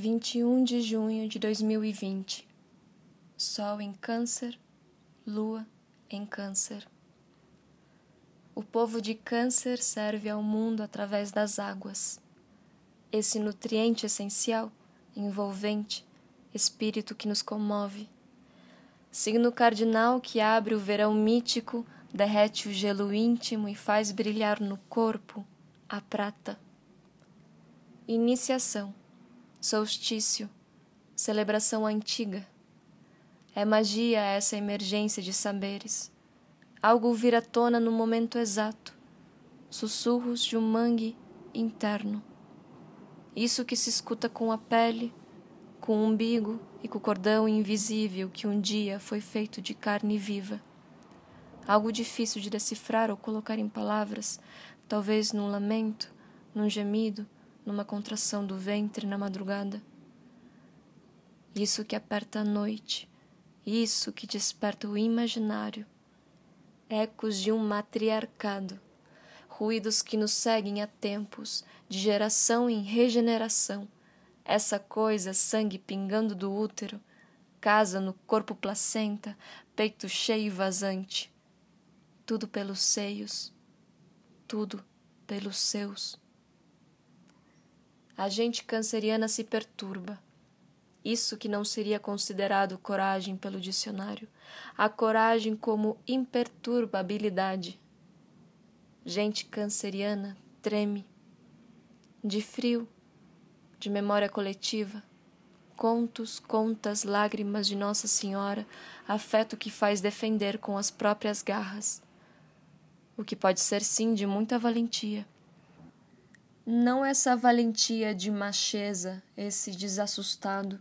Vinte e um de junho de dois mil e vinte. Sol em Câncer, Lua em Câncer. O povo de Câncer serve ao mundo através das águas. Esse nutriente essencial, envolvente, espírito que nos comove. Signo cardinal que abre o verão mítico derrete o gelo íntimo e faz brilhar no corpo a prata. Iniciação, solstício, celebração antiga. É magia essa emergência de saberes. Algo vir à tona no momento exato, sussurros de um mangue interno. Isso que se escuta com a pele, com o umbigo e com o cordão invisível que um dia foi feito de carne viva algo difícil de decifrar ou colocar em palavras, talvez num lamento, num gemido, numa contração do ventre na madrugada. Isso que aperta a noite, isso que desperta o imaginário, ecos de um matriarcado, ruídos que nos seguem há tempos, de geração em regeneração, essa coisa, sangue pingando do útero, casa no corpo placenta, peito cheio e vazante tudo pelos seios, tudo pelos seus. A gente canceriana se perturba. Isso que não seria considerado coragem pelo dicionário, a coragem como imperturbabilidade. Gente canceriana treme, de frio, de memória coletiva, contos, contas, lágrimas de Nossa Senhora, afeto que faz defender com as próprias garras o que pode ser sim de muita valentia. Não essa valentia de macheza, esse desassustado,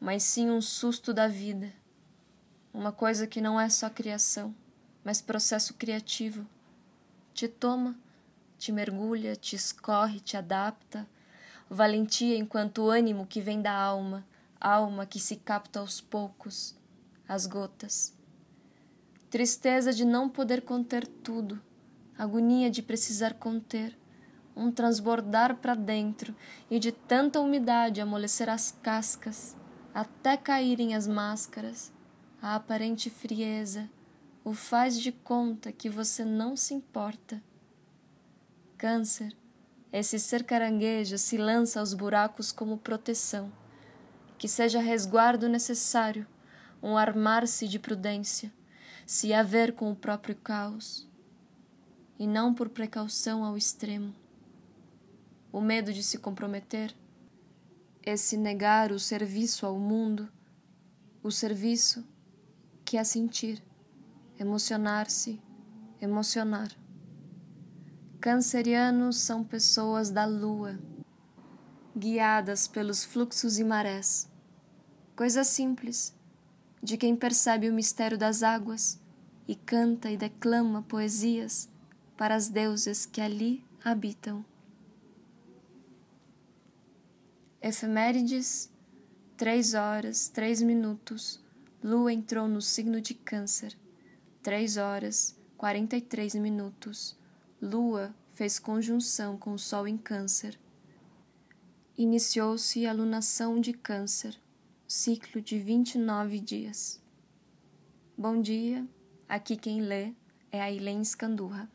mas sim um susto da vida. Uma coisa que não é só criação, mas processo criativo. Te toma, te mergulha, te escorre, te adapta. Valentia enquanto ânimo que vem da alma, alma que se capta aos poucos, as gotas. Tristeza de não poder conter tudo agonia de precisar conter, um transbordar para dentro e de tanta umidade amolecer as cascas, até caírem as máscaras, a aparente frieza, o faz de conta que você não se importa. Câncer, esse ser caranguejo se lança aos buracos como proteção, que seja resguardo necessário, um armar-se de prudência, se haver com o próprio caos e não por precaução ao extremo. O medo de se comprometer, esse negar o serviço ao mundo, o serviço que é sentir, emocionar-se, emocionar. Cancerianos são pessoas da lua, guiadas pelos fluxos e marés. Coisa simples, de quem percebe o mistério das águas e canta e declama poesias para as deusas que ali habitam. Efemérides, três horas, três minutos, Lua entrou no signo de Câncer. Três horas, quarenta e três minutos, Lua fez conjunção com o Sol em Câncer. Iniciou-se a lunação de Câncer, ciclo de vinte e nove dias. Bom dia, aqui quem lê é a Ilene Scandurra.